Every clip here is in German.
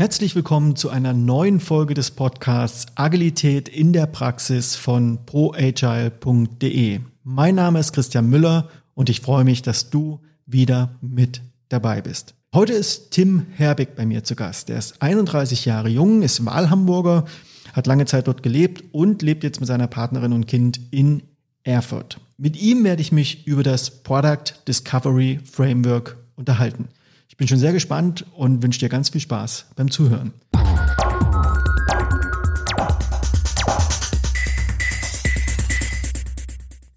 Herzlich willkommen zu einer neuen Folge des Podcasts Agilität in der Praxis von proagile.de. Mein Name ist Christian Müller und ich freue mich, dass du wieder mit dabei bist. Heute ist Tim Herbig bei mir zu Gast. Er ist 31 Jahre jung, ist Wahlhamburger, hat lange Zeit dort gelebt und lebt jetzt mit seiner Partnerin und Kind in Erfurt. Mit ihm werde ich mich über das Product Discovery Framework unterhalten. Bin schon sehr gespannt und wünsche dir ganz viel Spaß beim Zuhören.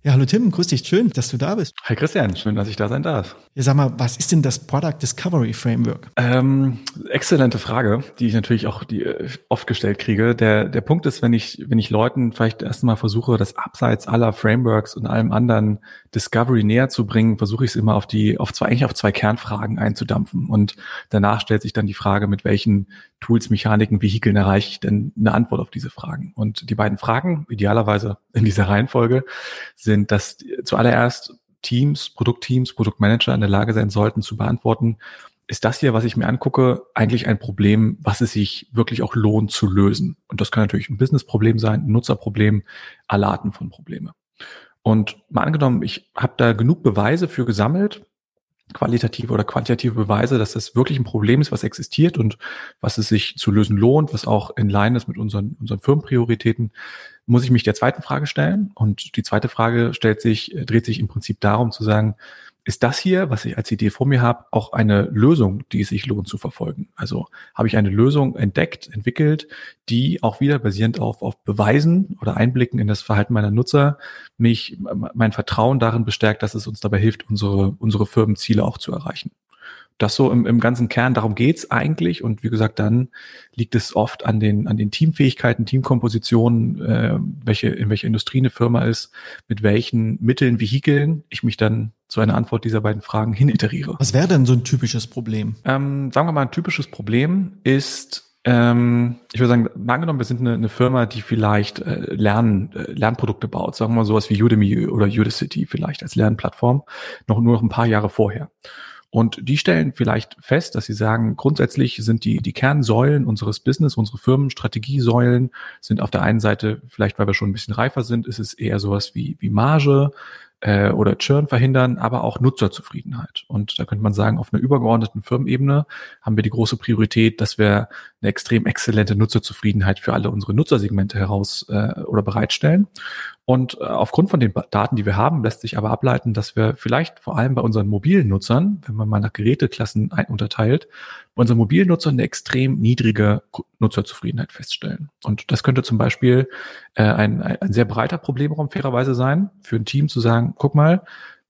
Ja, hallo Tim, grüß dich. Schön, dass du da bist. Hi Christian, schön, dass ich da sein darf. Ja, sag mal, was ist denn das Product Discovery Framework? Ähm, exzellente Frage, die ich natürlich auch die, äh, oft gestellt kriege. Der, der Punkt ist, wenn ich, wenn ich Leuten vielleicht erstmal versuche, das abseits aller Frameworks und allem anderen Discovery näher zu bringen, versuche ich es immer auf die, auf zwei, eigentlich auf zwei Kernfragen einzudampfen. Und danach stellt sich dann die Frage, mit welchen Tools, Mechaniken, Vehikeln erreiche ich denn eine Antwort auf diese Fragen? Und die beiden Fragen, idealerweise in dieser Reihenfolge, sind, dass zuallererst Teams, Produktteams, Produktmanager in der Lage sein sollten zu beantworten, ist das hier, was ich mir angucke, eigentlich ein Problem, was es sich wirklich auch lohnt zu lösen? Und das kann natürlich ein Businessproblem sein, ein Nutzerproblem, alle Arten von Probleme. Und mal angenommen, ich habe da genug Beweise für gesammelt, qualitative oder quantitative Beweise, dass das wirklich ein Problem ist, was existiert und was es sich zu lösen lohnt, was auch in Line ist mit unseren, unseren Firmenprioritäten, muss ich mich der zweiten Frage stellen. Und die zweite Frage stellt sich, dreht sich im Prinzip darum zu sagen, ist das hier, was ich als Idee vor mir habe, auch eine Lösung, die es sich lohnt zu verfolgen? Also habe ich eine Lösung entdeckt, entwickelt, die auch wieder basierend auf, auf Beweisen oder Einblicken in das Verhalten meiner Nutzer mich mein Vertrauen darin bestärkt, dass es uns dabei hilft, unsere, unsere Firmenziele auch zu erreichen das so im, im ganzen Kern, darum geht's eigentlich. Und wie gesagt, dann liegt es oft an den, an den Teamfähigkeiten, Teamkompositionen, äh, welche, in welcher Industrie eine Firma ist, mit welchen Mitteln, Vehikeln ich mich dann zu einer Antwort dieser beiden Fragen hin iteriere. Was wäre denn so ein typisches Problem? Ähm, sagen wir mal, ein typisches Problem ist, ähm, ich würde sagen, mal angenommen, wir sind eine, eine Firma, die vielleicht äh, Lern, äh, Lernprodukte baut, sagen wir mal sowas wie Udemy oder Udacity vielleicht als Lernplattform, noch nur noch ein paar Jahre vorher. Und die stellen vielleicht fest, dass sie sagen, grundsätzlich sind die, die Kernsäulen unseres Business, unsere Firmen, Strategiesäulen sind auf der einen Seite, vielleicht weil wir schon ein bisschen reifer sind, ist es eher sowas wie, wie Marge, äh, oder Churn verhindern, aber auch Nutzerzufriedenheit. Und da könnte man sagen, auf einer übergeordneten Firmenebene haben wir die große Priorität, dass wir eine extrem exzellente Nutzerzufriedenheit für alle unsere Nutzersegmente heraus äh, oder bereitstellen. Und äh, aufgrund von den Daten, die wir haben, lässt sich aber ableiten, dass wir vielleicht vor allem bei unseren mobilen Nutzern, wenn man mal nach Geräteklassen unterteilt, bei unseren mobilen Nutzern eine extrem niedrige Nutzerzufriedenheit feststellen. Und das könnte zum Beispiel äh, ein, ein sehr breiter Problemraum fairerweise sein, für ein Team zu sagen, guck mal,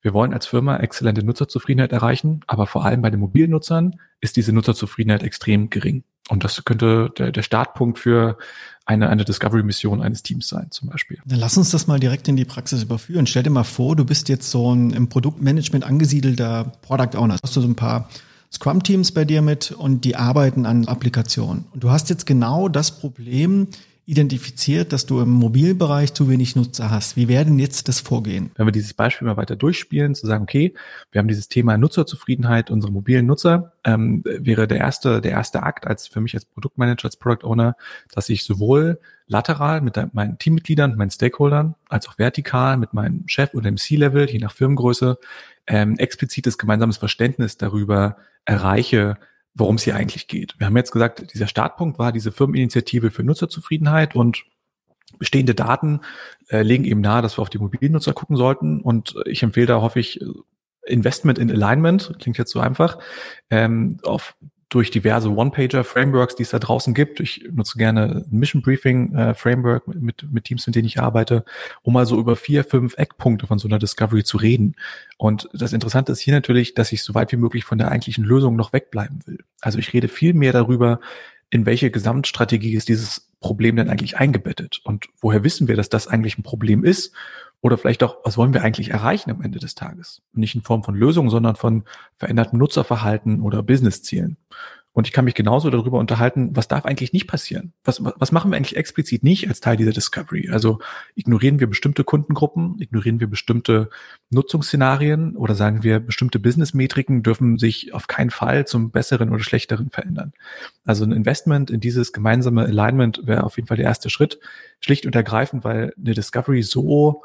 wir wollen als Firma exzellente Nutzerzufriedenheit erreichen, aber vor allem bei den mobilen Nutzern ist diese Nutzerzufriedenheit extrem gering. Und das könnte der, der Startpunkt für eine, eine Discovery-Mission eines Teams sein, zum Beispiel. Dann lass uns das mal direkt in die Praxis überführen. Stell dir mal vor, du bist jetzt so ein im Produktmanagement angesiedelter Product Owner. Hast du so ein paar Scrum-Teams bei dir mit und die arbeiten an Applikationen. Und du hast jetzt genau das Problem, identifiziert, dass du im Mobilbereich zu wenig Nutzer hast. Wie wäre denn jetzt das Vorgehen? Wenn wir dieses Beispiel mal weiter durchspielen, zu sagen, okay, wir haben dieses Thema Nutzerzufriedenheit unserer mobilen Nutzer, ähm, wäre der erste, der erste Akt als für mich als Produktmanager, als Product Owner, dass ich sowohl lateral mit meinen Teammitgliedern, meinen Stakeholdern, als auch vertikal mit meinem Chef oder dem C-Level, je nach Firmengröße, ähm, explizites gemeinsames Verständnis darüber erreiche, worum es hier eigentlich geht. Wir haben jetzt gesagt, dieser Startpunkt war diese Firmeninitiative für Nutzerzufriedenheit und bestehende Daten äh, legen eben nahe, dass wir auf die Mobilnutzer gucken sollten. Und ich empfehle da, hoffe ich, Investment in Alignment, klingt jetzt so einfach, ähm, auf durch diverse One-Pager-Frameworks, die es da draußen gibt. Ich nutze gerne Mission Briefing äh, mit, mit Teams, mit denen ich arbeite, um mal so über vier, fünf Eckpunkte von so einer Discovery zu reden. Und das Interessante ist hier natürlich, dass ich so weit wie möglich von der eigentlichen Lösung noch wegbleiben will. Also ich rede viel mehr darüber, in welche Gesamtstrategie ist dieses Problem denn eigentlich eingebettet? Und woher wissen wir, dass das eigentlich ein Problem ist? Oder vielleicht auch, was wollen wir eigentlich erreichen am Ende des Tages? Nicht in Form von Lösungen, sondern von verändertem Nutzerverhalten oder Businesszielen. Und ich kann mich genauso darüber unterhalten, was darf eigentlich nicht passieren? Was, was machen wir eigentlich explizit nicht als Teil dieser Discovery? Also ignorieren wir bestimmte Kundengruppen, ignorieren wir bestimmte Nutzungsszenarien oder sagen wir, bestimmte Business-Metriken dürfen sich auf keinen Fall zum Besseren oder Schlechteren verändern. Also ein Investment in dieses gemeinsame Alignment wäre auf jeden Fall der erste Schritt, schlicht und ergreifend, weil eine Discovery so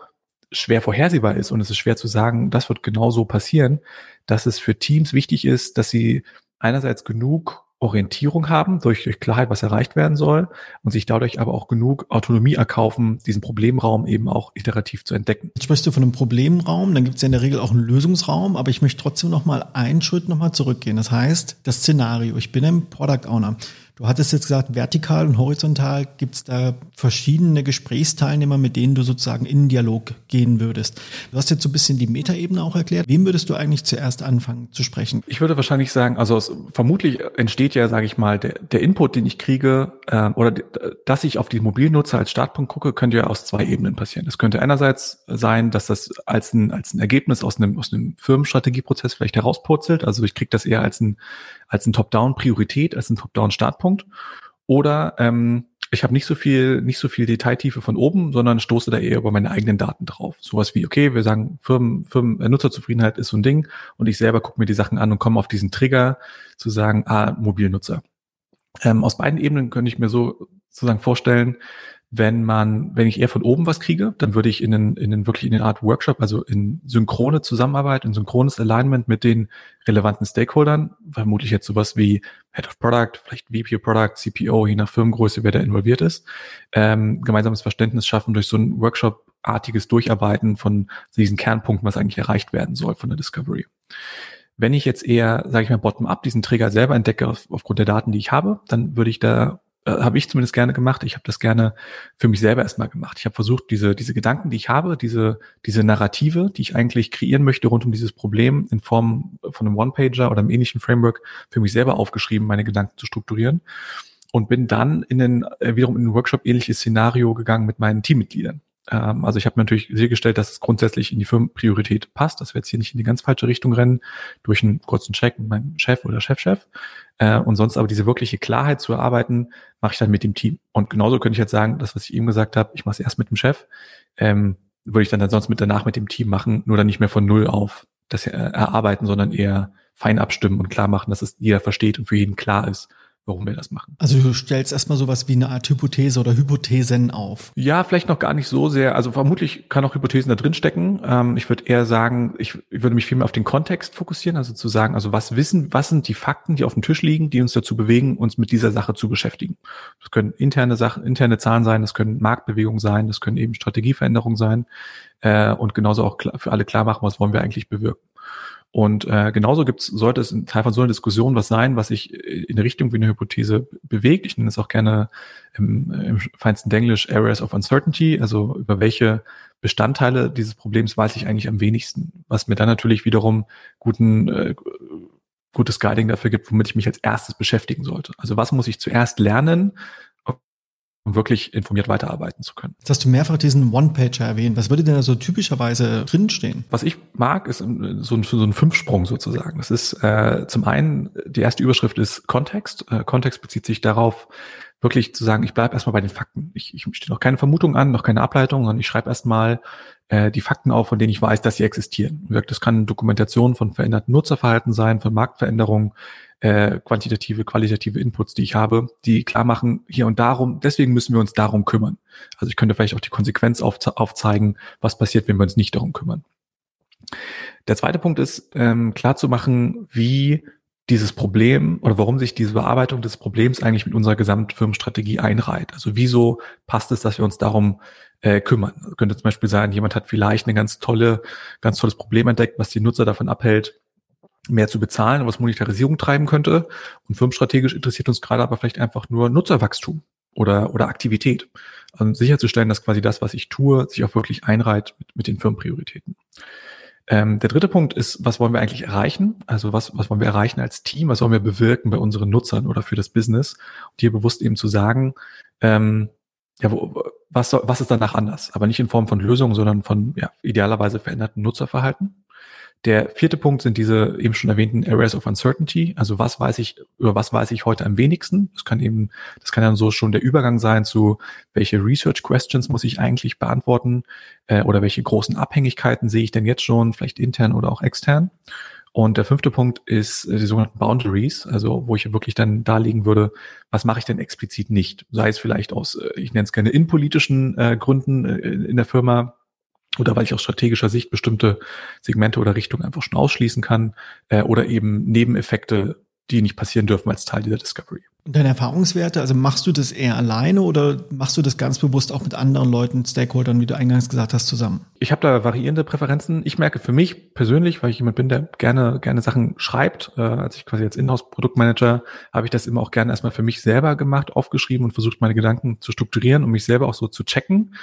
schwer vorhersehbar ist und es ist schwer zu sagen, das wird genau so passieren, dass es für Teams wichtig ist, dass sie einerseits genug Orientierung haben durch, durch Klarheit, was erreicht werden soll und sich dadurch aber auch genug Autonomie erkaufen, diesen Problemraum eben auch iterativ zu entdecken. Jetzt sprichst du von einem Problemraum, dann gibt es ja in der Regel auch einen Lösungsraum, aber ich möchte trotzdem noch mal einen Schritt noch mal zurückgehen. Das heißt, das Szenario, ich bin ein Product Owner. Du hattest jetzt gesagt, vertikal und horizontal gibt es da verschiedene Gesprächsteilnehmer, mit denen du sozusagen in den Dialog gehen würdest. Du hast jetzt so ein bisschen die Metaebene auch erklärt. Wem würdest du eigentlich zuerst anfangen zu sprechen? Ich würde wahrscheinlich sagen, also es, vermutlich entsteht ja, sage ich mal, der, der Input, den ich kriege, äh, oder dass ich auf die Mobilnutzer als Startpunkt gucke, könnte ja aus zwei Ebenen passieren. Es könnte einerseits sein, dass das als ein, als ein Ergebnis aus einem, aus einem Firmenstrategieprozess vielleicht herauspurzelt. Also ich kriege das eher als ein, als ein Top-Down-Priorität, als ein Top-Down-Startpunkt Punkt. Oder ähm, ich habe nicht so viel, nicht so viel Detailtiefe von oben, sondern stoße da eher über meine eigenen Daten drauf. Sowas wie, okay, wir sagen, Firmen, Firmen, äh, Nutzerzufriedenheit ist so ein Ding und ich selber gucke mir die Sachen an und komme auf diesen Trigger zu sagen, ah, Mobilnutzer. Ähm, aus beiden Ebenen könnte ich mir so sozusagen vorstellen, wenn man, wenn ich eher von oben was kriege, dann würde ich in den, in den wirklich in den Art Workshop, also in synchrone Zusammenarbeit, in synchrones Alignment mit den relevanten Stakeholdern, vermutlich jetzt sowas wie Head of Product, vielleicht VP of Product, CPO, je nach Firmengröße, wer da involviert ist, ähm, gemeinsames Verständnis schaffen durch so ein Workshop-artiges Durcharbeiten von diesen Kernpunkten, was eigentlich erreicht werden soll von der Discovery. Wenn ich jetzt eher, sage ich mal, bottom-up diesen Trigger selber entdecke auf, aufgrund der Daten, die ich habe, dann würde ich da habe ich zumindest gerne gemacht. Ich habe das gerne für mich selber erstmal gemacht. Ich habe versucht, diese, diese Gedanken, die ich habe, diese, diese Narrative, die ich eigentlich kreieren möchte rund um dieses Problem in Form von einem One-Pager oder einem ähnlichen Framework für mich selber aufgeschrieben, meine Gedanken zu strukturieren. Und bin dann in den, äh, wiederum in ein Workshop ähnliches Szenario gegangen mit meinen Teammitgliedern. Ähm, also ich habe natürlich sichergestellt, dass es grundsätzlich in die Firmenpriorität passt, dass wir jetzt hier nicht in die ganz falsche Richtung rennen, durch einen kurzen Check mit meinem Chef oder Chefchef. Äh, und sonst aber diese wirkliche Klarheit zu erarbeiten, mache ich dann mit dem Team. Und genauso könnte ich jetzt sagen, das, was ich eben gesagt habe, ich mache es erst mit dem Chef, ähm, würde ich dann sonst mit danach mit dem Team machen, nur dann nicht mehr von null auf das äh, erarbeiten, sondern eher fein abstimmen und klar machen, dass es jeder versteht und für jeden klar ist, warum wir das machen. Also du stellst erstmal sowas wie eine Art Hypothese oder Hypothesen auf. Ja, vielleicht noch gar nicht so sehr. Also vermutlich kann auch Hypothesen da drin stecken. Ähm, ich würde eher sagen, ich, ich würde mich viel mehr auf den Kontext fokussieren, also zu sagen, also was wissen, was sind die Fakten, die auf dem Tisch liegen, die uns dazu bewegen, uns mit dieser Sache zu beschäftigen. Das können interne Sachen, interne Zahlen sein, das können Marktbewegungen sein, das können eben Strategieveränderungen sein äh, und genauso auch klar, für alle klar machen, was wollen wir eigentlich bewirken. Und äh, genauso gibt's, sollte es ein Teil von so einer Diskussion was sein, was sich in eine Richtung wie eine Hypothese bewegt. Ich nenne es auch gerne im, im feinsten Englisch Areas of Uncertainty, also über welche Bestandteile dieses Problems weiß ich eigentlich am wenigsten. Was mir dann natürlich wiederum guten äh, gutes Guiding dafür gibt, womit ich mich als erstes beschäftigen sollte. Also was muss ich zuerst lernen, um wirklich informiert weiterarbeiten zu können. Jetzt hast du mehrfach diesen One-Pager erwähnt. Was würde denn da so typischerweise drinstehen? Was ich mag, ist so ein, so ein Fünfsprung sozusagen. Das ist äh, zum einen, die erste Überschrift ist Kontext. Äh, Kontext bezieht sich darauf, wirklich zu sagen, ich bleibe erstmal bei den Fakten. Ich, ich stehe noch keine Vermutung an, noch keine Ableitung, sondern ich schreibe erstmal äh, die Fakten auf, von denen ich weiß, dass sie existieren. Das kann Dokumentation von veränderten Nutzerverhalten sein, von Marktveränderungen, äh, quantitative, qualitative Inputs, die ich habe, die klar machen, hier und darum, deswegen müssen wir uns darum kümmern. Also ich könnte vielleicht auch die Konsequenz aufze aufzeigen, was passiert, wenn wir uns nicht darum kümmern. Der zweite Punkt ist, ähm, klar zu machen, wie dieses Problem oder warum sich diese Bearbeitung des Problems eigentlich mit unserer Gesamtfirmenstrategie einreiht. Also wieso passt es, dass wir uns darum äh, kümmern? Das könnte zum Beispiel sein, jemand hat vielleicht eine ganz tolle, ganz tolles Problem entdeckt, was die Nutzer davon abhält, mehr zu bezahlen, was Monetarisierung treiben könnte. Und firmenstrategisch interessiert uns gerade aber vielleicht einfach nur Nutzerwachstum oder, oder Aktivität. Also sicherzustellen, dass quasi das, was ich tue, sich auch wirklich einreiht mit, mit den Firmenprioritäten. Ähm, der dritte Punkt ist, was wollen wir eigentlich erreichen? Also was, was wollen wir erreichen als Team? Was wollen wir bewirken bei unseren Nutzern oder für das Business? Und hier bewusst eben zu sagen, ähm, ja, wo, was, was ist danach anders? Aber nicht in Form von Lösungen, sondern von ja, idealerweise veränderten Nutzerverhalten. Der vierte Punkt sind diese eben schon erwähnten Areas of Uncertainty. Also was weiß ich, über was weiß ich heute am wenigsten? Das kann eben, das kann dann so schon der Übergang sein zu, welche Research Questions muss ich eigentlich beantworten? Äh, oder welche großen Abhängigkeiten sehe ich denn jetzt schon, vielleicht intern oder auch extern? Und der fünfte Punkt ist äh, die sogenannten Boundaries, also wo ich wirklich dann darlegen würde, was mache ich denn explizit nicht? Sei es vielleicht aus, äh, ich nenne es gerne innenpolitischen äh, Gründen äh, in der Firma, oder weil ich aus strategischer Sicht bestimmte Segmente oder Richtungen einfach schon ausschließen kann äh, oder eben Nebeneffekte die nicht passieren dürfen als Teil dieser Discovery. Und deine Erfahrungswerte, also machst du das eher alleine oder machst du das ganz bewusst auch mit anderen Leuten, Stakeholdern, wie du eingangs gesagt hast, zusammen? Ich habe da variierende Präferenzen. Ich merke für mich persönlich, weil ich jemand bin, der gerne gerne Sachen schreibt, äh, als ich quasi als Inhouse-Produktmanager habe ich das immer auch gerne erstmal für mich selber gemacht, aufgeschrieben und versucht, meine Gedanken zu strukturieren, um mich selber auch so zu checken,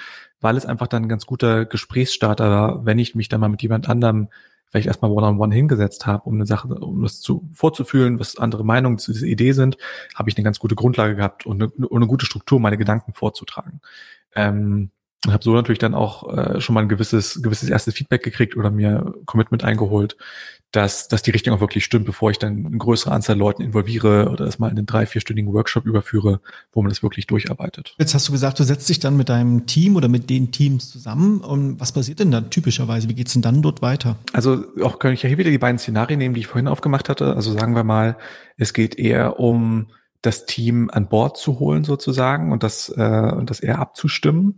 weil es einfach dann ein ganz guter Gesprächsstarter war, wenn ich mich dann mal mit jemand anderem vielleicht erstmal one-on-one hingesetzt habe, um eine Sache, um das zu vorzufühlen, was andere Meinungen zu dieser Idee sind, habe ich eine ganz gute Grundlage gehabt und eine, und eine gute Struktur, meine Gedanken vorzutragen. Ähm, und habe so natürlich dann auch äh, schon mal ein gewisses, gewisses erstes Feedback gekriegt oder mir Commitment eingeholt, dass, dass die Richtung auch wirklich stimmt, bevor ich dann eine größere Anzahl Leuten involviere oder das mal in einen drei, vierstündigen Workshop überführe, wo man das wirklich durcharbeitet. Jetzt hast du gesagt, du setzt dich dann mit deinem Team oder mit den Teams zusammen. Und was passiert denn dann typischerweise? Wie geht's denn dann dort weiter? Also auch kann ich ja hier wieder die beiden Szenarien nehmen, die ich vorhin aufgemacht hatte. Also sagen wir mal, es geht eher um das Team an Bord zu holen sozusagen und das, äh, und das eher abzustimmen.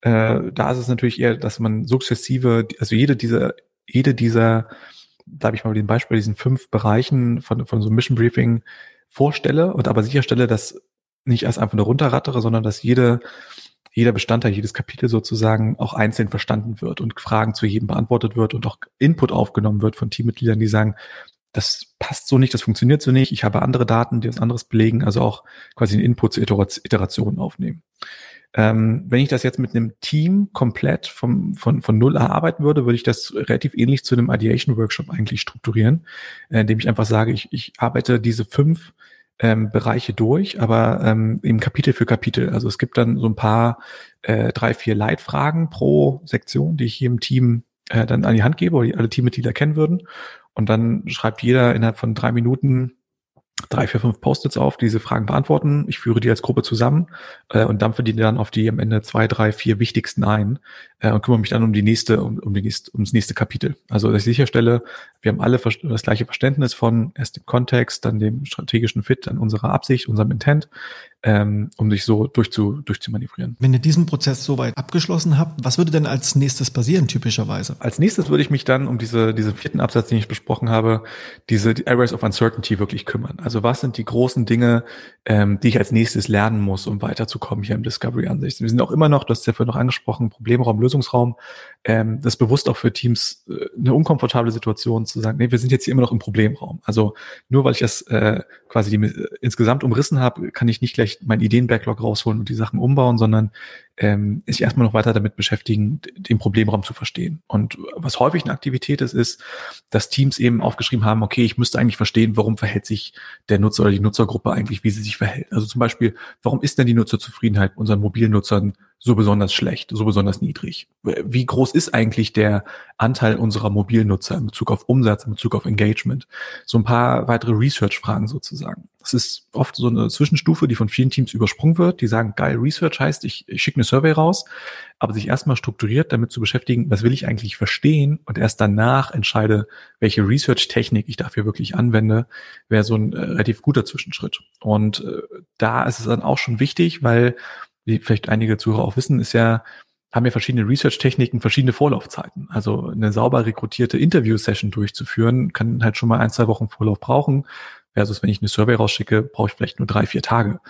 Äh, da ist es natürlich eher, dass man sukzessive, also jede dieser, jede dieser da habe ich mal den Beispiel diesen fünf Bereichen von, von so einem Mission Briefing vorstelle und aber sicherstelle, dass nicht erst einfach nur runterrattere, sondern dass jede, jeder Bestandteil, jedes Kapitel sozusagen auch einzeln verstanden wird und Fragen zu jedem beantwortet wird und auch Input aufgenommen wird von Teammitgliedern, die sagen, das passt so nicht, das funktioniert so nicht, ich habe andere Daten, die was anderes belegen, also auch quasi einen Input zur Iteration aufnehmen. Ähm, wenn ich das jetzt mit einem Team komplett vom, von, von Null erarbeiten würde, würde ich das relativ ähnlich zu einem Ideation Workshop eigentlich strukturieren, äh, indem ich einfach sage, ich, ich arbeite diese fünf ähm, Bereiche durch, aber ähm, eben Kapitel für Kapitel. Also es gibt dann so ein paar, äh, drei, vier Leitfragen pro Sektion, die ich jedem Team äh, dann an die Hand gebe, oder die alle Teammitglieder kennen würden. Und dann schreibt jeder innerhalb von drei Minuten drei, vier, fünf Post-its auf, die diese Fragen beantworten. Ich führe die als Gruppe zusammen äh, und dampfe die dann auf die am Ende zwei, drei, vier wichtigsten ein äh, und kümmere mich dann um die nächste, um, um die nächste, ums nächste Kapitel. Also dass ich sicherstelle, wir haben alle das gleiche Verständnis von erst dem Kontext, dann dem strategischen Fit, dann unserer Absicht, unserem Intent, ähm, um sich so durchzu, durchzumanövrieren. Wenn ihr diesen Prozess soweit abgeschlossen habt, was würde denn als nächstes passieren, typischerweise? Als nächstes würde ich mich dann um diese, diesen vierten Absatz, den ich besprochen habe, diese die Areas of Uncertainty wirklich kümmern. Also was sind die großen Dinge, ähm, die ich als nächstes lernen muss, um weiterzukommen hier im Discovery-Ansicht? Wir sind auch immer noch, du hast ja vorhin noch angesprochen, Problemraum, Lösungsraum. Ähm, das bewusst auch für Teams äh, eine unkomfortable Situation zu sagen, nee, wir sind jetzt hier immer noch im Problemraum. Also nur weil ich das äh, quasi die, äh, insgesamt umrissen habe, kann ich nicht gleich mein Ideen-Backlog rausholen und die Sachen umbauen, sondern ähm, sich erstmal noch weiter damit beschäftigen, den Problemraum zu verstehen. Und was häufig eine Aktivität ist, ist, dass Teams eben aufgeschrieben haben, okay, ich müsste eigentlich verstehen, warum verhält sich der Nutzer oder die Nutzergruppe eigentlich, wie sie sich verhält. Also zum Beispiel, warum ist denn die Nutzerzufriedenheit unseren mobilen Nutzern so besonders schlecht, so besonders niedrig? Wie groß ist eigentlich der Anteil unserer Mobilnutzer in Bezug auf Umsatz, in Bezug auf Engagement? So ein paar weitere Research-Fragen sozusagen. Das ist oft so eine Zwischenstufe, die von vielen Teams übersprungen wird. Die sagen, geil, Research heißt, ich, ich schicke eine Survey raus, aber sich erstmal strukturiert damit zu beschäftigen, was will ich eigentlich verstehen und erst danach entscheide, welche Research-Technik ich dafür wirklich anwende, wäre so ein äh, relativ guter Zwischenschritt. Und äh, da ist es dann auch schon wichtig, weil wie vielleicht einige Zuhörer auch wissen, ist ja, haben ja verschiedene Research-Techniken, verschiedene Vorlaufzeiten. Also eine sauber rekrutierte Interview-Session durchzuführen, kann halt schon mal ein, zwei Wochen Vorlauf brauchen. Versus wenn ich eine Survey rausschicke, brauche ich vielleicht nur drei, vier Tage.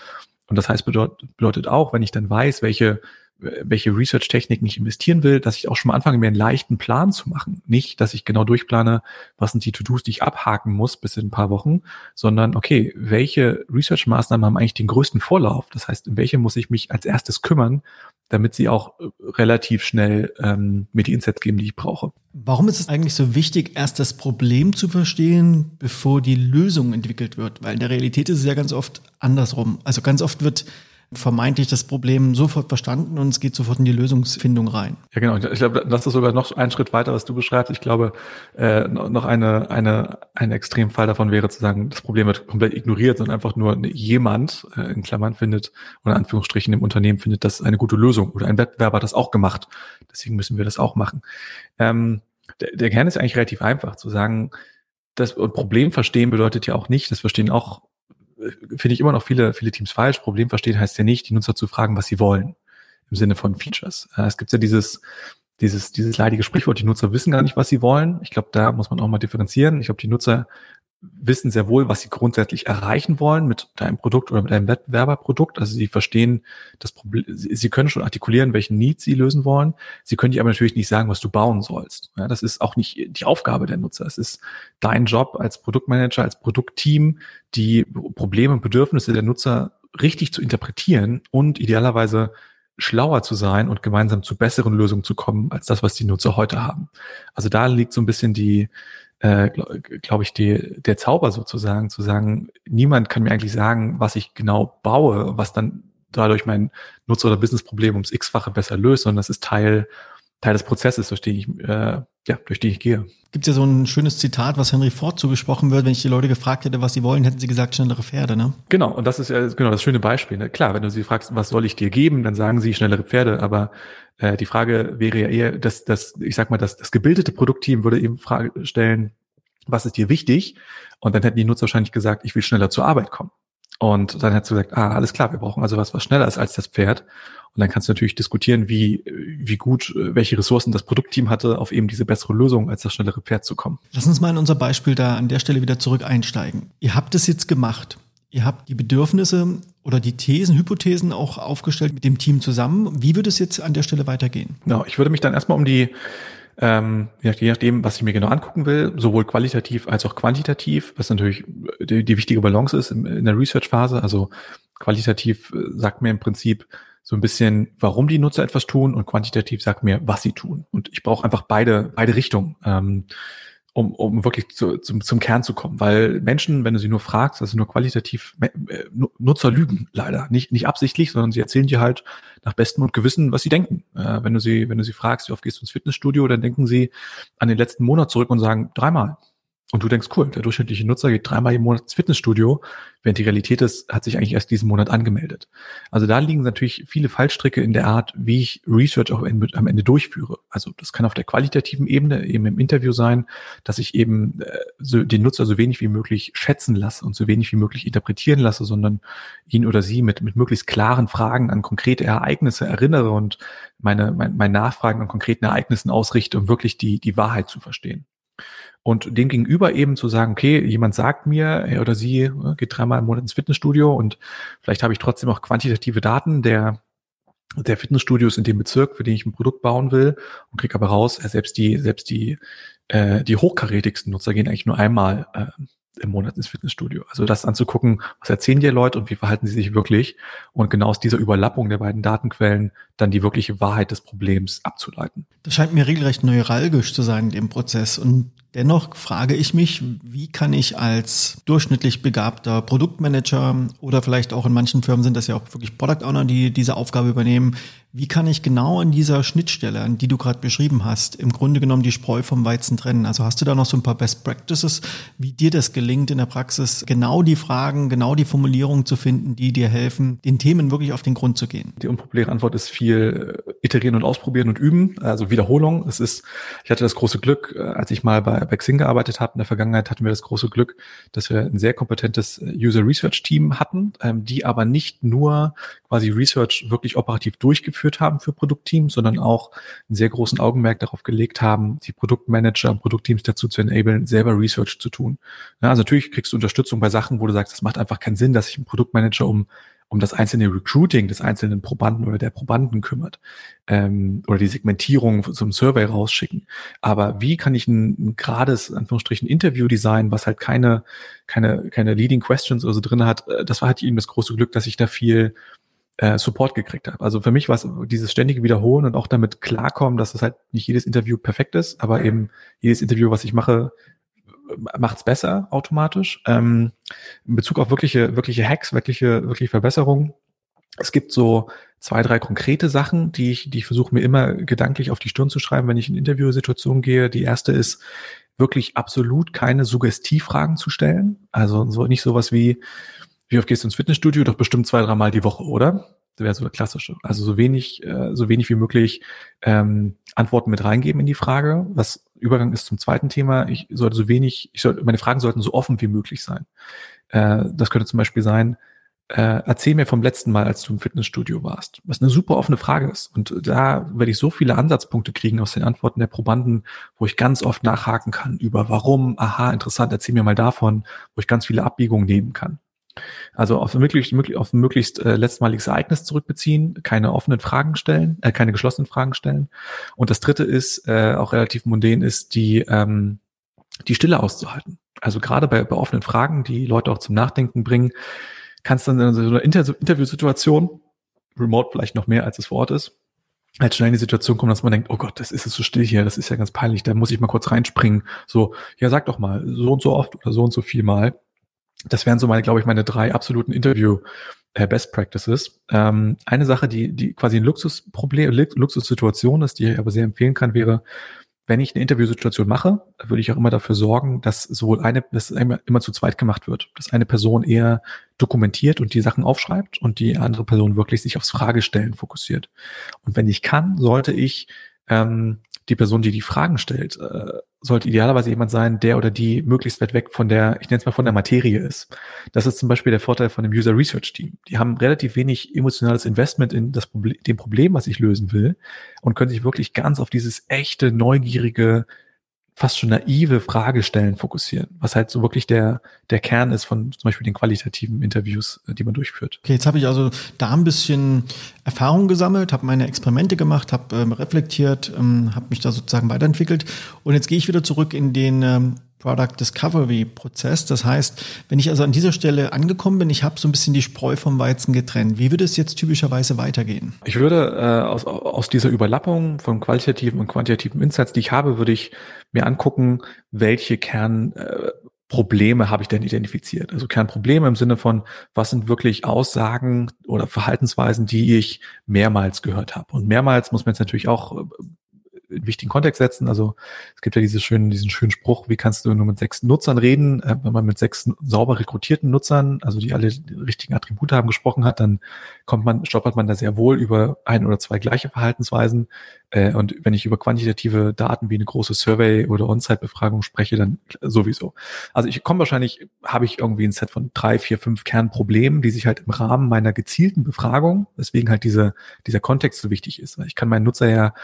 Und das heißt, bedeutet, bedeutet auch, wenn ich dann weiß, welche welche Research-Techniken ich investieren will, dass ich auch schon mal anfange, mir einen leichten Plan zu machen. Nicht, dass ich genau durchplane, was sind die To-Dos, die ich abhaken muss bis in ein paar Wochen, sondern okay, welche Research-Maßnahmen haben eigentlich den größten Vorlauf? Das heißt, in welche muss ich mich als erstes kümmern, damit sie auch äh, relativ schnell ähm, mir die Insights geben, die ich brauche. Warum ist es eigentlich so wichtig, erst das Problem zu verstehen, bevor die Lösung entwickelt wird? Weil in der Realität ist es ja ganz oft andersrum. Also ganz oft wird vermeintlich das Problem sofort verstanden und es geht sofort in die Lösungsfindung rein. Ja, genau. Ich glaube, das ist sogar noch ein Schritt weiter, was du beschreibst. Ich glaube, äh, noch eine, eine, ein Extremfall davon wäre zu sagen, das Problem wird komplett ignoriert und einfach nur jemand, äh, in Klammern findet, oder in Anführungsstrichen im Unternehmen findet das eine gute Lösung oder ein Wettbewerber hat das auch gemacht. Deswegen müssen wir das auch machen. Ähm, der, der Kern ist eigentlich relativ einfach zu sagen, das Problem verstehen bedeutet ja auch nicht, das verstehen auch finde ich immer noch viele, viele Teams falsch. Problem verstehen heißt ja nicht, die Nutzer zu fragen, was sie wollen. Im Sinne von Features. Äh, es gibt ja dieses, dieses, dieses leidige Sprichwort, die Nutzer wissen gar nicht, was sie wollen. Ich glaube, da muss man auch mal differenzieren. Ich glaube, die Nutzer wissen sehr wohl, was sie grundsätzlich erreichen wollen mit deinem Produkt oder mit einem Wettbewerberprodukt. Also sie verstehen das Problem, sie können schon artikulieren, welchen Need sie lösen wollen. Sie können dir aber natürlich nicht sagen, was du bauen sollst. Ja, das ist auch nicht die Aufgabe der Nutzer. Es ist dein Job als Produktmanager, als Produktteam, die Probleme und Bedürfnisse der Nutzer richtig zu interpretieren und idealerweise schlauer zu sein und gemeinsam zu besseren Lösungen zu kommen als das, was die Nutzer heute haben. Also da liegt so ein bisschen die, äh, glaube glaub ich, die, der Zauber sozusagen, zu sagen, niemand kann mir eigentlich sagen, was ich genau baue, was dann dadurch mein Nutzer- oder Businessproblem ums x-fache besser löst, sondern das ist Teil, Teil des Prozesses, durch den ich, äh, ja, durch den ich gehe. Gibt ja so ein schönes Zitat, was Henry Ford zugesprochen wird, wenn ich die Leute gefragt hätte, was sie wollen, hätten sie gesagt, schnellere Pferde, ne? Genau, und das ist ja genau das schöne Beispiel. Ne? Klar, wenn du sie fragst, was soll ich dir geben, dann sagen sie schnellere Pferde, aber äh, die Frage wäre ja eher, dass dass ich sag mal, dass das gebildete Produktteam würde eben Frage stellen, was ist dir wichtig? Und dann hätten die Nutzer wahrscheinlich gesagt, ich will schneller zur Arbeit kommen. Und dann hättest du gesagt, ah, alles klar, wir brauchen also was, was schneller ist als das Pferd. Und dann kannst du natürlich diskutieren, wie, wie gut, welche Ressourcen das Produktteam hatte, auf eben diese bessere Lösung als das schnellere Pferd zu kommen. Lass uns mal in unser Beispiel da an der Stelle wieder zurück einsteigen. Ihr habt es jetzt gemacht. Ihr habt die Bedürfnisse oder die Thesen, Hypothesen auch aufgestellt mit dem Team zusammen. Wie würde es jetzt an der Stelle weitergehen? Genau, ich würde mich dann erstmal um die, ähm, je nachdem, was ich mir genau angucken will, sowohl qualitativ als auch quantitativ, was natürlich die, die wichtige Balance ist in, in der Research-Phase. Also qualitativ äh, sagt mir im Prinzip so ein bisschen, warum die Nutzer etwas tun und quantitativ sagt mir, was sie tun. Und ich brauche einfach beide, beide Richtungen. Ähm, um, um wirklich zu, zum, zum Kern zu kommen. Weil Menschen, wenn du sie nur fragst, also nur qualitativ, äh, Nutzer lügen leider. Nicht, nicht absichtlich, sondern sie erzählen dir halt nach bestem und Gewissen, was sie denken. Äh, wenn du sie, wenn du sie fragst, wie oft gehst du ins Fitnessstudio, dann denken sie an den letzten Monat zurück und sagen dreimal. Und du denkst, cool, der durchschnittliche Nutzer geht dreimal im Monat ins Fitnessstudio, während die Realität ist, hat sich eigentlich erst diesen Monat angemeldet. Also da liegen natürlich viele Fallstricke in der Art, wie ich Research auch am Ende durchführe. Also das kann auf der qualitativen Ebene eben im Interview sein, dass ich eben äh, so den Nutzer so wenig wie möglich schätzen lasse und so wenig wie möglich interpretieren lasse, sondern ihn oder sie mit, mit möglichst klaren Fragen an konkrete Ereignisse erinnere und meine, mein, mein Nachfragen an konkreten Ereignissen ausrichte, um wirklich die, die Wahrheit zu verstehen. Und dem gegenüber eben zu sagen, okay, jemand sagt mir, er oder sie ne, geht dreimal im Monat ins Fitnessstudio und vielleicht habe ich trotzdem auch quantitative Daten der der Fitnessstudios in dem Bezirk, für den ich ein Produkt bauen will und kriege aber raus, selbst die selbst die äh, die hochkarätigsten Nutzer gehen eigentlich nur einmal äh, im Monat ins Fitnessstudio. Also das anzugucken, was erzählen die Leute und wie verhalten sie sich wirklich und genau aus dieser Überlappung der beiden Datenquellen dann die wirkliche Wahrheit des Problems abzuleiten. Das scheint mir regelrecht neuralgisch zu sein in dem Prozess und Dennoch frage ich mich, wie kann ich als durchschnittlich begabter Produktmanager oder vielleicht auch in manchen Firmen sind das ja auch wirklich Product Owner, die diese Aufgabe übernehmen, wie kann ich genau an dieser Schnittstelle, an die du gerade beschrieben hast, im Grunde genommen die Spreu vom Weizen trennen? Also hast du da noch so ein paar Best Practices, wie dir das gelingt in der Praxis, genau die Fragen, genau die Formulierungen zu finden, die dir helfen, den Themen wirklich auf den Grund zu gehen? Die unpopuläre Antwort ist viel iterieren und ausprobieren und üben, also Wiederholung. Es ist, ich hatte das große Glück, äh, als ich mal bei, bei Xing gearbeitet habe, in der Vergangenheit hatten wir das große Glück, dass wir ein sehr kompetentes äh, User Research Team hatten, ähm, die aber nicht nur quasi Research wirklich operativ durchgeführt haben für Produktteams, sondern auch einen sehr großen Augenmerk darauf gelegt haben, die Produktmanager und Produktteams dazu zu enablen, selber Research zu tun. Ja, also natürlich kriegst du Unterstützung bei Sachen, wo du sagst, das macht einfach keinen Sinn, dass sich ein Produktmanager um um das einzelne Recruiting des einzelnen Probanden oder der Probanden kümmert ähm, oder die Segmentierung zum Survey rausschicken. Aber wie kann ich ein, ein gerades, Anführungsstrichen, Interview design, was halt keine, keine, keine Leading Questions oder so drin hat, äh, das war halt eben das große Glück, dass ich da viel äh, Support gekriegt habe. Also für mich war es dieses ständige Wiederholen und auch damit klarkommen, dass es halt nicht jedes Interview perfekt ist, aber eben jedes Interview, was ich mache, macht's besser automatisch. Ähm, in Bezug auf wirkliche, wirkliche Hacks, wirkliche, wirkliche Verbesserungen Es gibt so zwei, drei konkrete Sachen, die ich, die ich versuche mir immer gedanklich auf die Stirn zu schreiben, wenn ich in Interviewsituationen gehe. Die erste ist, wirklich absolut keine Suggestivfragen zu stellen. Also so nicht sowas wie, wie oft gehst du ins Fitnessstudio? Doch bestimmt zwei, dreimal die Woche, oder? Das wäre so der klassische. Also so wenig, äh, so wenig wie möglich ähm, Antworten mit reingeben in die Frage. Was Übergang ist zum zweiten Thema. Ich sollte so wenig, ich sollte, meine Fragen sollten so offen wie möglich sein. Äh, das könnte zum Beispiel sein, äh, erzähl mir vom letzten Mal, als du im Fitnessstudio warst. Was eine super offene Frage ist. Und da werde ich so viele Ansatzpunkte kriegen aus den Antworten der Probanden, wo ich ganz oft nachhaken kann über warum, aha, interessant, erzähl mir mal davon, wo ich ganz viele Abbiegungen nehmen kann. Also auf möglichst, auf möglichst äh, letztmaliges Ereignis zurückbeziehen, keine offenen Fragen stellen, äh, keine geschlossenen Fragen stellen. Und das dritte ist, äh, auch relativ mundän, ist die, ähm, die Stille auszuhalten. Also gerade bei, bei offenen Fragen, die Leute auch zum Nachdenken bringen, kannst dann in so einer Inter Interviewsituation, remote vielleicht noch mehr, als es vor Ort ist, halt schnell in die Situation kommen, dass man denkt, oh Gott, das ist es so still hier, das ist ja ganz peinlich, da muss ich mal kurz reinspringen. So, ja, sag doch mal, so und so oft oder so und so viel mal. Das wären so meine, glaube ich, meine drei absoluten Interview äh, Best Practices. Ähm, eine Sache, die, die quasi ein Luxusproblem, Luxussituation ist, die ich aber sehr empfehlen kann, wäre, wenn ich eine Interviewsituation mache, würde ich auch immer dafür sorgen, dass sowohl eine, dass immer, immer zu zweit gemacht wird, dass eine Person eher dokumentiert und die Sachen aufschreibt und die andere Person wirklich sich aufs Fragestellen fokussiert. Und wenn ich kann, sollte ich ähm, die Person, die die Fragen stellt, äh, sollte idealerweise jemand sein, der oder die möglichst weit weg von der, ich nenne es mal von der Materie ist. Das ist zum Beispiel der Vorteil von dem User Research Team. Die haben relativ wenig emotionales Investment in das Problem, dem Problem, was ich lösen will und können sich wirklich ganz auf dieses echte, neugierige, fast schon naive Fragestellen fokussieren, was halt so wirklich der, der Kern ist von zum Beispiel den qualitativen Interviews, äh, die man durchführt. Okay, jetzt habe ich also da ein bisschen Erfahrung gesammelt, habe meine Experimente gemacht, habe ähm, reflektiert, ähm, habe mich da sozusagen weiterentwickelt und jetzt gehe ich wieder zurück in den ähm, Product Discovery Prozess. Das heißt, wenn ich also an dieser Stelle angekommen bin, ich habe so ein bisschen die Spreu vom Weizen getrennt. Wie würde es jetzt typischerweise weitergehen? Ich würde äh, aus, aus dieser Überlappung von qualitativen und quantitativen Insights, die ich habe, würde ich mir angucken, welche Kernprobleme äh, habe ich denn identifiziert? Also Kernprobleme im Sinne von, was sind wirklich Aussagen oder Verhaltensweisen, die ich mehrmals gehört habe. Und mehrmals muss man jetzt natürlich auch äh, in wichtigen Kontext setzen. Also es gibt ja diese schönen, diesen schönen Spruch, wie kannst du nur mit sechs Nutzern reden? Äh, wenn man mit sechs sauber rekrutierten Nutzern, also die alle die richtigen Attribute haben, gesprochen hat, dann kommt man, stolpert man da sehr wohl über ein oder zwei gleiche Verhaltensweisen. Äh, und wenn ich über quantitative Daten wie eine große Survey oder On-Site-Befragung spreche, dann sowieso. Also ich komme wahrscheinlich, habe ich irgendwie ein Set von drei, vier, fünf Kernproblemen, die sich halt im Rahmen meiner gezielten Befragung, deswegen halt diese, dieser Kontext so wichtig ist. Ich kann meinen Nutzer ja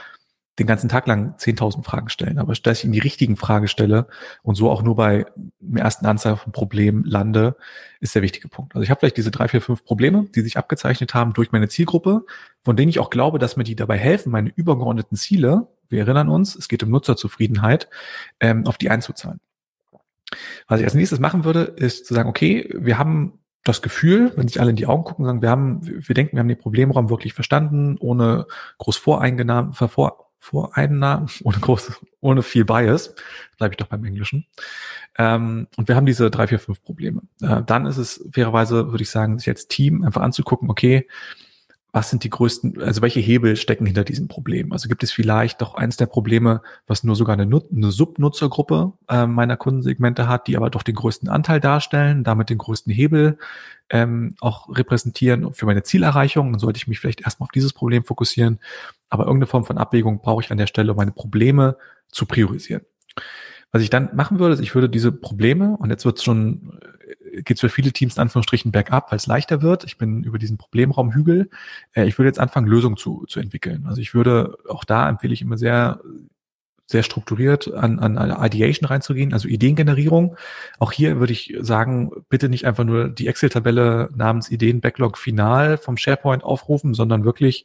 den ganzen Tag lang 10.000 Fragen stellen. Aber dass ich in die richtigen Frage stelle und so auch nur bei dem ersten Anzahl von Problemen lande, ist der wichtige Punkt. Also ich habe vielleicht diese drei, vier, fünf Probleme, die sich abgezeichnet haben durch meine Zielgruppe, von denen ich auch glaube, dass mir die dabei helfen, meine übergeordneten Ziele, wir erinnern uns, es geht um Nutzerzufriedenheit, ähm, auf die einzuzahlen. Was ich als nächstes machen würde, ist zu sagen, okay, wir haben das Gefühl, wenn sich alle in die Augen gucken, sagen, wir haben, wir denken, wir haben den Problemraum wirklich verstanden, ohne groß Voreingenommen, vor, Voreinnahmen, ohne groß, ohne viel Bias, bleibe ich doch beim Englischen. Ähm, und wir haben diese drei, vier, fünf Probleme. Äh, dann ist es fairerweise, würde ich sagen, sich als Team einfach anzugucken, okay, was sind die größten, also welche Hebel stecken hinter diesem Problem? Also gibt es vielleicht doch eins der Probleme, was nur sogar eine, eine Subnutzergruppe äh, meiner Kundensegmente hat, die aber doch den größten Anteil darstellen, damit den größten Hebel ähm, auch repräsentieren für meine Zielerreichung. Dann sollte ich mich vielleicht erstmal auf dieses Problem fokussieren. Aber irgendeine Form von Abwägung brauche ich an der Stelle, um meine Probleme zu priorisieren. Was ich dann machen würde, ist, ich würde diese Probleme, und jetzt wird es schon geht es für viele Teams in Anführungsstrichen bergab, weil es leichter wird. Ich bin über diesen Problemraumhügel. Äh, ich würde jetzt anfangen, Lösungen zu, zu entwickeln. Also ich würde, auch da empfehle ich immer sehr, sehr strukturiert an, an eine Ideation reinzugehen, also Ideengenerierung. Auch hier würde ich sagen, bitte nicht einfach nur die Excel-Tabelle namens Ideen-Backlog final vom SharePoint aufrufen, sondern wirklich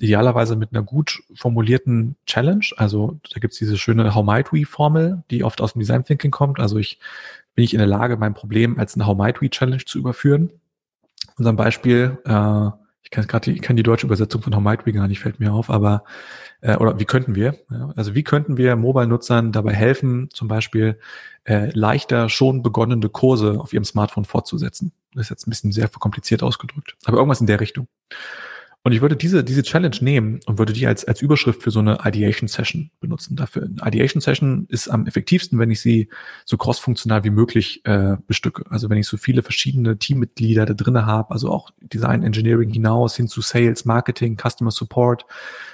idealerweise mit einer gut formulierten Challenge. Also da gibt's diese schöne How Might We-Formel, die oft aus dem Design Thinking kommt. Also ich bin ich in der Lage, mein Problem als eine How Might We Challenge zu überführen. Unser Beispiel, äh, ich kann gerade die, die deutsche Übersetzung von How Might We gar nicht, fällt mir auf, aber äh, oder wie könnten wir? Ja, also wie könnten wir Mobile-Nutzern dabei helfen, zum Beispiel äh, leichter schon begonnene Kurse auf ihrem Smartphone fortzusetzen? Das ist jetzt ein bisschen sehr verkompliziert ausgedrückt, aber irgendwas in der Richtung. Und ich würde diese, diese Challenge nehmen und würde die als, als Überschrift für so eine Ideation Session benutzen. Dafür eine Ideation Session ist am effektivsten, wenn ich sie so crossfunktional wie möglich äh, bestücke. Also wenn ich so viele verschiedene Teammitglieder da drinne habe, also auch Design Engineering hinaus hin zu Sales, Marketing, Customer Support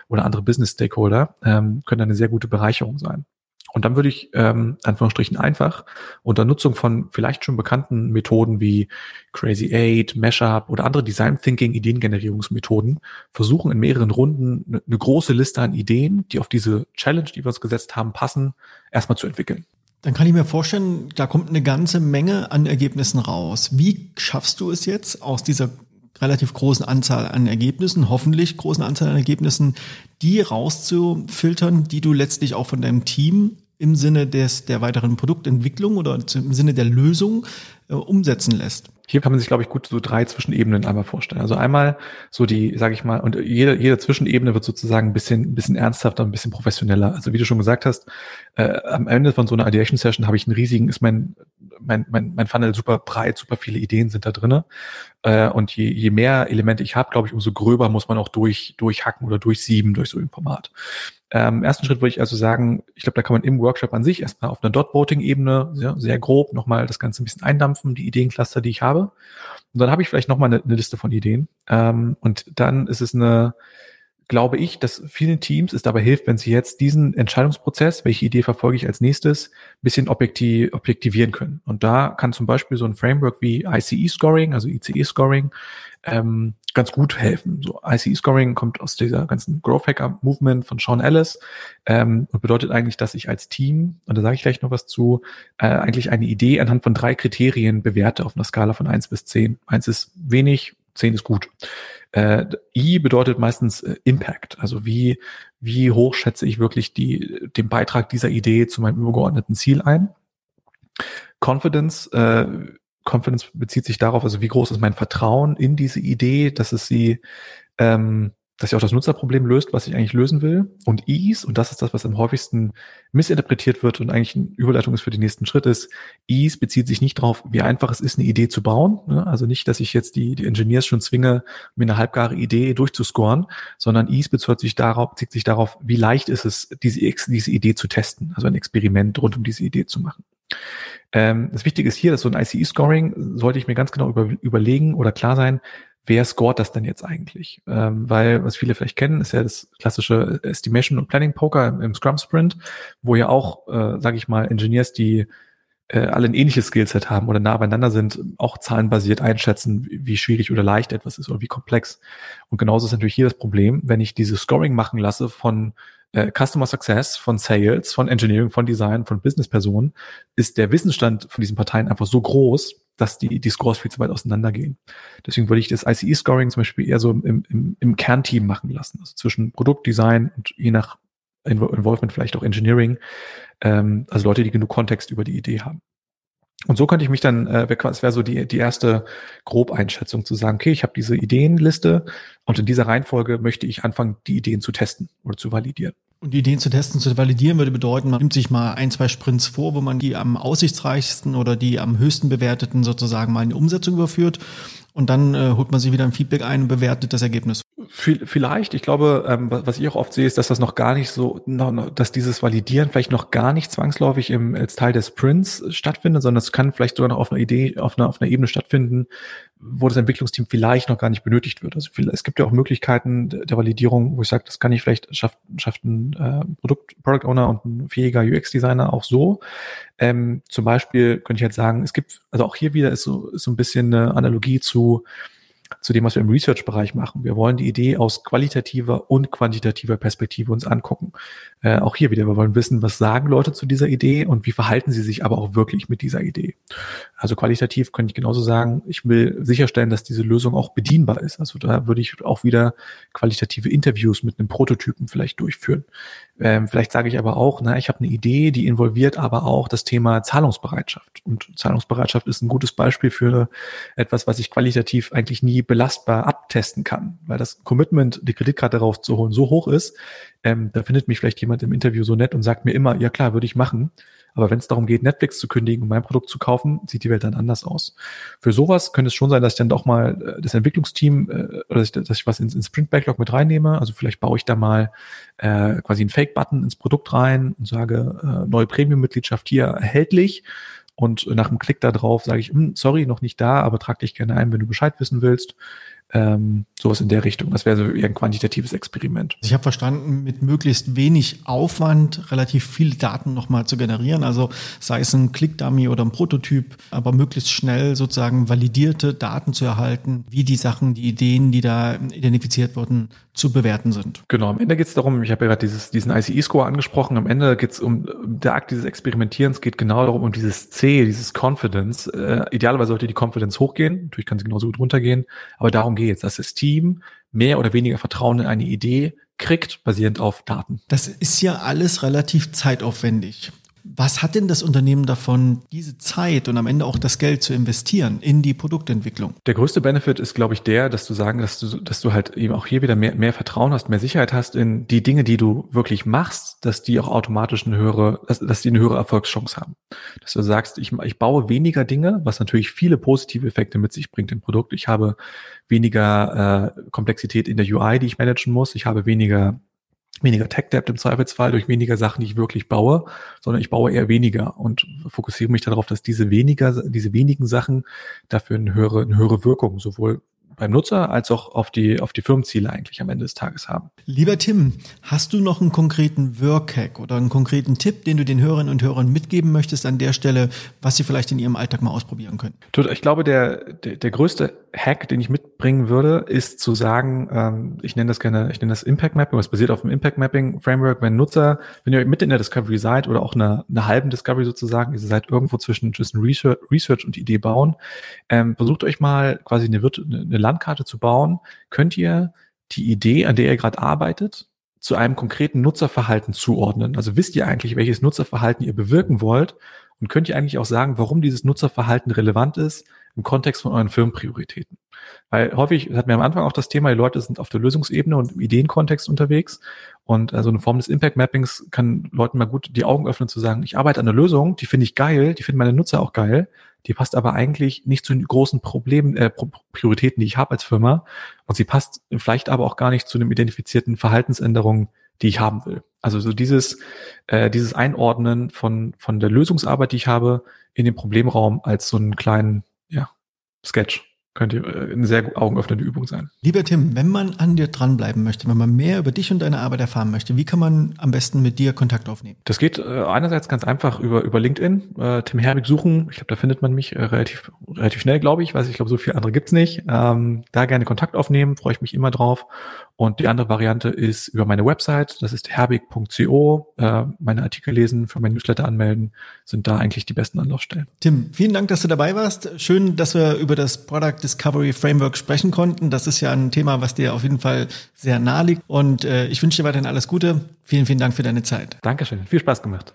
oder andere Business Stakeholder, ähm, können eine sehr gute Bereicherung sein. Und dann würde ich, ähm, Anführungsstrichen einfach, unter Nutzung von vielleicht schon bekannten Methoden wie Crazy Eight, Mashup oder andere Design Thinking Ideengenerierungsmethoden versuchen in mehreren Runden eine, eine große Liste an Ideen, die auf diese Challenge, die wir uns gesetzt haben, passen, erstmal zu entwickeln. Dann kann ich mir vorstellen, da kommt eine ganze Menge an Ergebnissen raus. Wie schaffst du es jetzt aus dieser relativ großen Anzahl an Ergebnissen, hoffentlich großen Anzahl an Ergebnissen, die rauszufiltern, die du letztlich auch von deinem Team im Sinne des, der weiteren Produktentwicklung oder im Sinne der Lösung äh, umsetzen lässt. Hier kann man sich, glaube ich, gut so drei Zwischenebenen einmal vorstellen. Also einmal so die, sage ich mal, und jede, jede Zwischenebene wird sozusagen ein bisschen, ein bisschen ernsthafter, ein bisschen professioneller. Also wie du schon gesagt hast, äh, am Ende von so einer Ideation Session habe ich einen riesigen, ist mein, mein, mein, mein Funnel super breit, super viele Ideen sind da drinne. Äh, und je, je mehr Elemente ich habe, glaube ich, umso gröber muss man auch durch, durchhacken oder durchsieben durch so ein Format. Ähm, ersten Schritt würde ich also sagen, ich glaube, da kann man im Workshop an sich erstmal auf einer Dot-Voting-Ebene sehr, sehr grob nochmal das Ganze ein bisschen eindampfen, die Ideencluster, die ich habe. Und dann habe ich vielleicht nochmal eine, eine Liste von Ideen. Ähm, und dann ist es eine, glaube ich, dass vielen Teams es dabei hilft, wenn sie jetzt diesen Entscheidungsprozess, welche Idee verfolge ich als nächstes, ein bisschen objektiv, objektivieren können. Und da kann zum Beispiel so ein Framework wie ICE-Scoring, also ICE-Scoring, ähm, ganz gut helfen. So ICE-Scoring kommt aus dieser ganzen Growth Hacker Movement von Sean Ellis ähm, und bedeutet eigentlich, dass ich als Team, und da sage ich gleich noch was zu, äh, eigentlich eine Idee anhand von drei Kriterien bewerte auf einer Skala von eins bis zehn. Eins ist wenig, zehn ist gut. Äh, I bedeutet meistens äh, Impact, also wie, wie hoch schätze ich wirklich die, den Beitrag dieser Idee zu meinem übergeordneten Ziel ein. Confidence, äh, Confidence bezieht sich darauf, also wie groß ist mein Vertrauen in diese Idee, dass es sie ähm, dass sie auch das Nutzerproblem löst, was ich eigentlich lösen will. Und Ease, und das ist das, was am häufigsten missinterpretiert wird und eigentlich eine Überleitung ist für den nächsten Schritt, ist, Ease bezieht sich nicht darauf, wie einfach es ist, eine Idee zu bauen. Ne? Also nicht, dass ich jetzt die, die Engineers schon zwinge, mir eine halbgare Idee durchzuscoren, sondern Ease bezieht sich darauf, bezieht sich darauf, wie leicht ist es, diese, diese Idee zu testen, also ein Experiment rund um diese Idee zu machen. Ähm, das Wichtige ist hier, dass so ein ICE-Scoring sollte ich mir ganz genau über, überlegen oder klar sein, wer scoret das denn jetzt eigentlich? Ähm, weil, was viele vielleicht kennen, ist ja das klassische Estimation und Planning Poker im, im Scrum Sprint, wo ja auch, äh, sage ich mal, Engineers, die äh, alle ein ähnliches Skillset haben oder nah beieinander sind, auch zahlenbasiert einschätzen, wie schwierig oder leicht etwas ist oder wie komplex. Und genauso ist natürlich hier das Problem, wenn ich diese Scoring machen lasse von äh, Customer Success, von Sales, von Engineering, von Design, von Business-Personen, ist der Wissensstand von diesen Parteien einfach so groß, dass die, die Scores viel zu weit auseinandergehen. Deswegen würde ich das ICE-Scoring zum Beispiel eher so im, im, im Kernteam machen lassen, also zwischen Produktdesign und je nach Involvement vielleicht auch Engineering, ähm, also Leute, die genug Kontext über die Idee haben. Und so könnte ich mich dann, äh, es wäre so die, die erste Grobeinschätzung zu sagen, okay, ich habe diese Ideenliste und in dieser Reihenfolge möchte ich anfangen, die Ideen zu testen oder zu validieren. Und die Ideen zu testen, zu validieren, würde bedeuten, man nimmt sich mal ein, zwei Sprints vor, wo man die am aussichtsreichsten oder die am höchsten bewerteten sozusagen mal in die Umsetzung überführt. Und dann äh, holt man sich wieder ein Feedback ein und bewertet das Ergebnis. Vielleicht, ich glaube, ähm, was ich auch oft sehe, ist, dass das noch gar nicht so, noch, dass dieses Validieren vielleicht noch gar nicht zwangsläufig im, als Teil des Sprints stattfindet, sondern es kann vielleicht sogar noch auf einer Idee, auf einer, auf einer Ebene stattfinden, wo das Entwicklungsteam vielleicht noch gar nicht benötigt wird. Also es gibt ja auch Möglichkeiten der Validierung, wo ich sage, das kann ich vielleicht schafft, schafft ein äh, Produkt, Product Owner und ein fähiger UX-Designer auch so. Ähm, zum Beispiel könnte ich jetzt sagen, es gibt, also auch hier wieder ist so, ist so ein bisschen eine Analogie zu zu dem, was wir im Research-Bereich machen. Wir wollen die Idee aus qualitativer und quantitativer Perspektive uns angucken. Äh, auch hier wieder, wir wollen wissen, was sagen Leute zu dieser Idee und wie verhalten sie sich aber auch wirklich mit dieser Idee. Also qualitativ könnte ich genauso sagen, ich will sicherstellen, dass diese Lösung auch bedienbar ist. Also da würde ich auch wieder qualitative Interviews mit einem Prototypen vielleicht durchführen. Ähm, vielleicht sage ich aber auch, na, ich habe eine Idee, die involviert aber auch das Thema Zahlungsbereitschaft. Und Zahlungsbereitschaft ist ein gutes Beispiel für etwas, was ich qualitativ eigentlich nie belastbar abtesten kann, weil das Commitment, die Kreditkarte rauszuholen, so hoch ist. Ähm, da findet mich vielleicht jemand im Interview so nett und sagt mir immer, ja klar, würde ich machen. Aber wenn es darum geht, Netflix zu kündigen und mein Produkt zu kaufen, sieht die Welt dann anders aus. Für sowas könnte es schon sein, dass ich dann doch mal äh, das Entwicklungsteam äh, oder dass ich, dass ich was ins, ins Sprint Backlog mit reinnehme. Also vielleicht baue ich da mal äh, quasi einen Fake-Button ins Produkt rein und sage, äh, neue Premium-Mitgliedschaft hier erhältlich. Und nach dem Klick da drauf sage ich, hm, sorry, noch nicht da, aber trag dich gerne ein, wenn du Bescheid wissen willst. Ähm, sowas in der Richtung. Das wäre so eher ein quantitatives Experiment. Ich habe verstanden, mit möglichst wenig Aufwand relativ viele Daten nochmal zu generieren. Also sei es ein Click-Dummy oder ein Prototyp, aber möglichst schnell sozusagen validierte Daten zu erhalten, wie die Sachen, die Ideen, die da identifiziert wurden, zu bewerten sind. Genau, am Ende geht es darum, ich habe ja gerade diesen ICE-Score angesprochen, am Ende geht es um, der Akt dieses Experimentierens geht genau darum, um dieses C, dieses Confidence. Äh, idealerweise sollte die Confidence hochgehen, natürlich kann sie genauso gut runtergehen, aber darum geht es, dass das Team mehr oder weniger Vertrauen in eine Idee kriegt, basierend auf Daten. Das ist ja alles relativ zeitaufwendig. Was hat denn das Unternehmen davon, diese Zeit und am Ende auch das Geld zu investieren in die Produktentwicklung? Der größte Benefit ist, glaube ich, der, dass du sagen, dass du, dass du halt eben auch hier wieder mehr, mehr Vertrauen hast, mehr Sicherheit hast in die Dinge, die du wirklich machst, dass die auch automatisch eine höhere, dass, dass die eine höhere Erfolgschance haben. Dass du sagst, ich, ich baue weniger Dinge, was natürlich viele positive Effekte mit sich bringt im Produkt. Ich habe weniger äh, Komplexität in der UI, die ich managen muss. Ich habe weniger weniger Tech-Debt im Zweifelsfall durch weniger Sachen, die ich wirklich baue, sondern ich baue eher weniger und fokussiere mich darauf, dass diese weniger, diese wenigen Sachen dafür eine höhere, eine höhere Wirkung sowohl beim Nutzer als auch auf die, auf die Firmenziele eigentlich am Ende des Tages haben. Lieber Tim, hast du noch einen konkreten Workhack oder einen konkreten Tipp, den du den Hörerinnen und Hörern mitgeben möchtest an der Stelle, was sie vielleicht in ihrem Alltag mal ausprobieren können? Ich glaube, der, der, der größte Hack, den ich mitbringen würde, ist zu sagen, ähm, ich nenne das gerne, ich nenne das Impact Mapping, was basiert auf dem Impact Mapping Framework, wenn Nutzer, wenn ihr mitten in der Discovery seid oder auch eine, eine halben Discovery sozusagen, ihr seid irgendwo zwischen, zwischen Research, Research und Idee bauen, ähm, versucht euch mal quasi eine, eine Landkarte zu bauen, könnt ihr die Idee, an der ihr gerade arbeitet, zu einem konkreten Nutzerverhalten zuordnen. Also wisst ihr eigentlich, welches Nutzerverhalten ihr bewirken wollt? Und könnt ihr eigentlich auch sagen, warum dieses Nutzerverhalten relevant ist im Kontext von euren Firmenprioritäten. Weil häufig hatten wir am Anfang auch das Thema, die Leute sind auf der Lösungsebene und im Ideenkontext unterwegs. Und also eine Form des Impact Mappings kann Leuten mal gut die Augen öffnen zu sagen, ich arbeite an einer Lösung, die finde ich geil, die finden meine Nutzer auch geil, die passt aber eigentlich nicht zu den großen Problemen, äh, Prioritäten, die ich habe als Firma. Und sie passt vielleicht aber auch gar nicht zu einem identifizierten Verhaltensänderungen, die ich haben will. Also so dieses, äh, dieses Einordnen von, von der Lösungsarbeit, die ich habe, in den Problemraum als so einen kleinen, Sketch könnte äh, eine sehr augenöffnende Übung sein. Lieber Tim, wenn man an dir dranbleiben möchte, wenn man mehr über dich und deine Arbeit erfahren möchte, wie kann man am besten mit dir Kontakt aufnehmen? Das geht äh, einerseits ganz einfach über, über LinkedIn, äh, Tim Herbig suchen. Ich glaube, da findet man mich äh, relativ, relativ schnell, glaube ich. Weiß ich glaube, so viele andere gibt's nicht. Ähm, da gerne Kontakt aufnehmen, freue ich mich immer drauf. Und die andere Variante ist über meine Website, das ist herbig.co. Äh, meine Artikel lesen, für mein Newsletter anmelden, sind da eigentlich die besten Anlaufstellen. Tim, vielen Dank, dass du dabei warst. Schön, dass wir über das Product Discovery Framework sprechen konnten. Das ist ja ein Thema, was dir auf jeden Fall sehr nahe liegt. Und äh, ich wünsche dir weiterhin alles Gute. Vielen, vielen Dank für deine Zeit. Dankeschön. Viel Spaß gemacht.